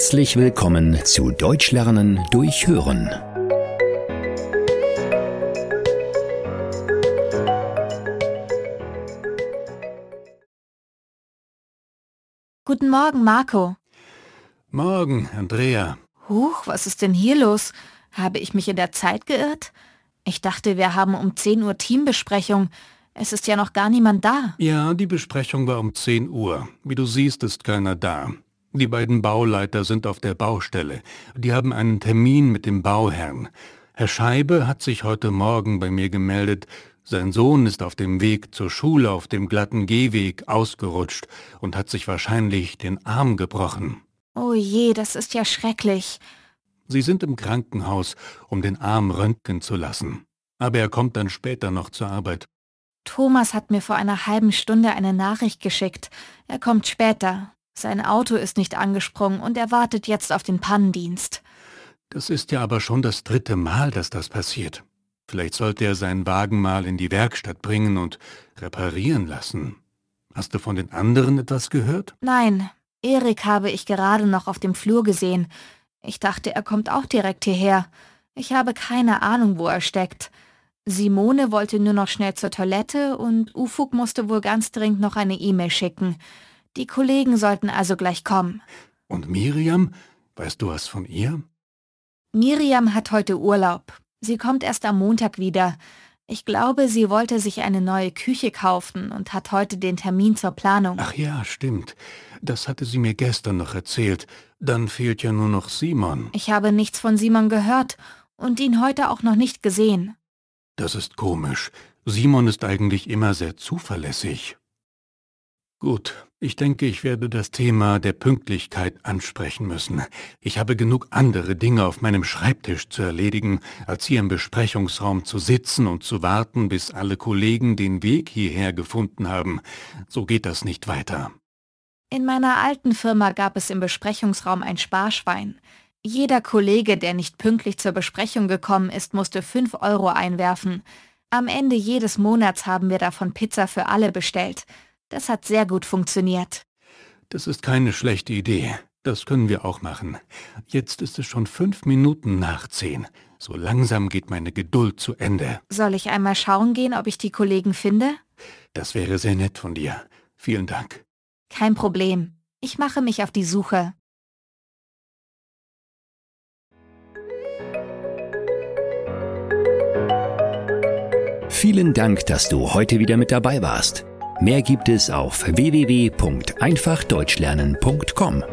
Herzlich willkommen zu Deutsch lernen durch Hören. Guten Morgen, Marco. Morgen, Andrea. Huch, was ist denn hier los? Habe ich mich in der Zeit geirrt? Ich dachte, wir haben um 10 Uhr Teambesprechung. Es ist ja noch gar niemand da. Ja, die Besprechung war um 10 Uhr. Wie du siehst, ist keiner da. Die beiden Bauleiter sind auf der Baustelle. Die haben einen Termin mit dem Bauherrn. Herr Scheibe hat sich heute Morgen bei mir gemeldet. Sein Sohn ist auf dem Weg zur Schule auf dem glatten Gehweg ausgerutscht und hat sich wahrscheinlich den Arm gebrochen. Oh je, das ist ja schrecklich. Sie sind im Krankenhaus, um den Arm röntgen zu lassen. Aber er kommt dann später noch zur Arbeit. Thomas hat mir vor einer halben Stunde eine Nachricht geschickt. Er kommt später. Sein Auto ist nicht angesprungen und er wartet jetzt auf den Pannendienst. Das ist ja aber schon das dritte Mal, dass das passiert. Vielleicht sollte er seinen Wagen mal in die Werkstatt bringen und reparieren lassen. Hast du von den anderen etwas gehört? Nein, Erik habe ich gerade noch auf dem Flur gesehen. Ich dachte, er kommt auch direkt hierher. Ich habe keine Ahnung, wo er steckt. Simone wollte nur noch schnell zur Toilette und Ufuk musste wohl ganz dringend noch eine E-Mail schicken. Die Kollegen sollten also gleich kommen. Und Miriam? Weißt du was von ihr? Miriam hat heute Urlaub. Sie kommt erst am Montag wieder. Ich glaube, sie wollte sich eine neue Küche kaufen und hat heute den Termin zur Planung. Ach ja, stimmt. Das hatte sie mir gestern noch erzählt. Dann fehlt ja nur noch Simon. Ich habe nichts von Simon gehört und ihn heute auch noch nicht gesehen. Das ist komisch. Simon ist eigentlich immer sehr zuverlässig. Gut, ich denke, ich werde das Thema der Pünktlichkeit ansprechen müssen. Ich habe genug andere Dinge auf meinem Schreibtisch zu erledigen, als hier im Besprechungsraum zu sitzen und zu warten, bis alle Kollegen den Weg hierher gefunden haben. So geht das nicht weiter. In meiner alten Firma gab es im Besprechungsraum ein Sparschwein. Jeder Kollege, der nicht pünktlich zur Besprechung gekommen ist, musste 5 Euro einwerfen. Am Ende jedes Monats haben wir davon Pizza für alle bestellt. Das hat sehr gut funktioniert. Das ist keine schlechte Idee. Das können wir auch machen. Jetzt ist es schon fünf Minuten nach zehn. So langsam geht meine Geduld zu Ende. Soll ich einmal schauen gehen, ob ich die Kollegen finde? Das wäre sehr nett von dir. Vielen Dank. Kein Problem. Ich mache mich auf die Suche. Vielen Dank, dass du heute wieder mit dabei warst. Mehr gibt es auf www.einfachdeutschlernen.com.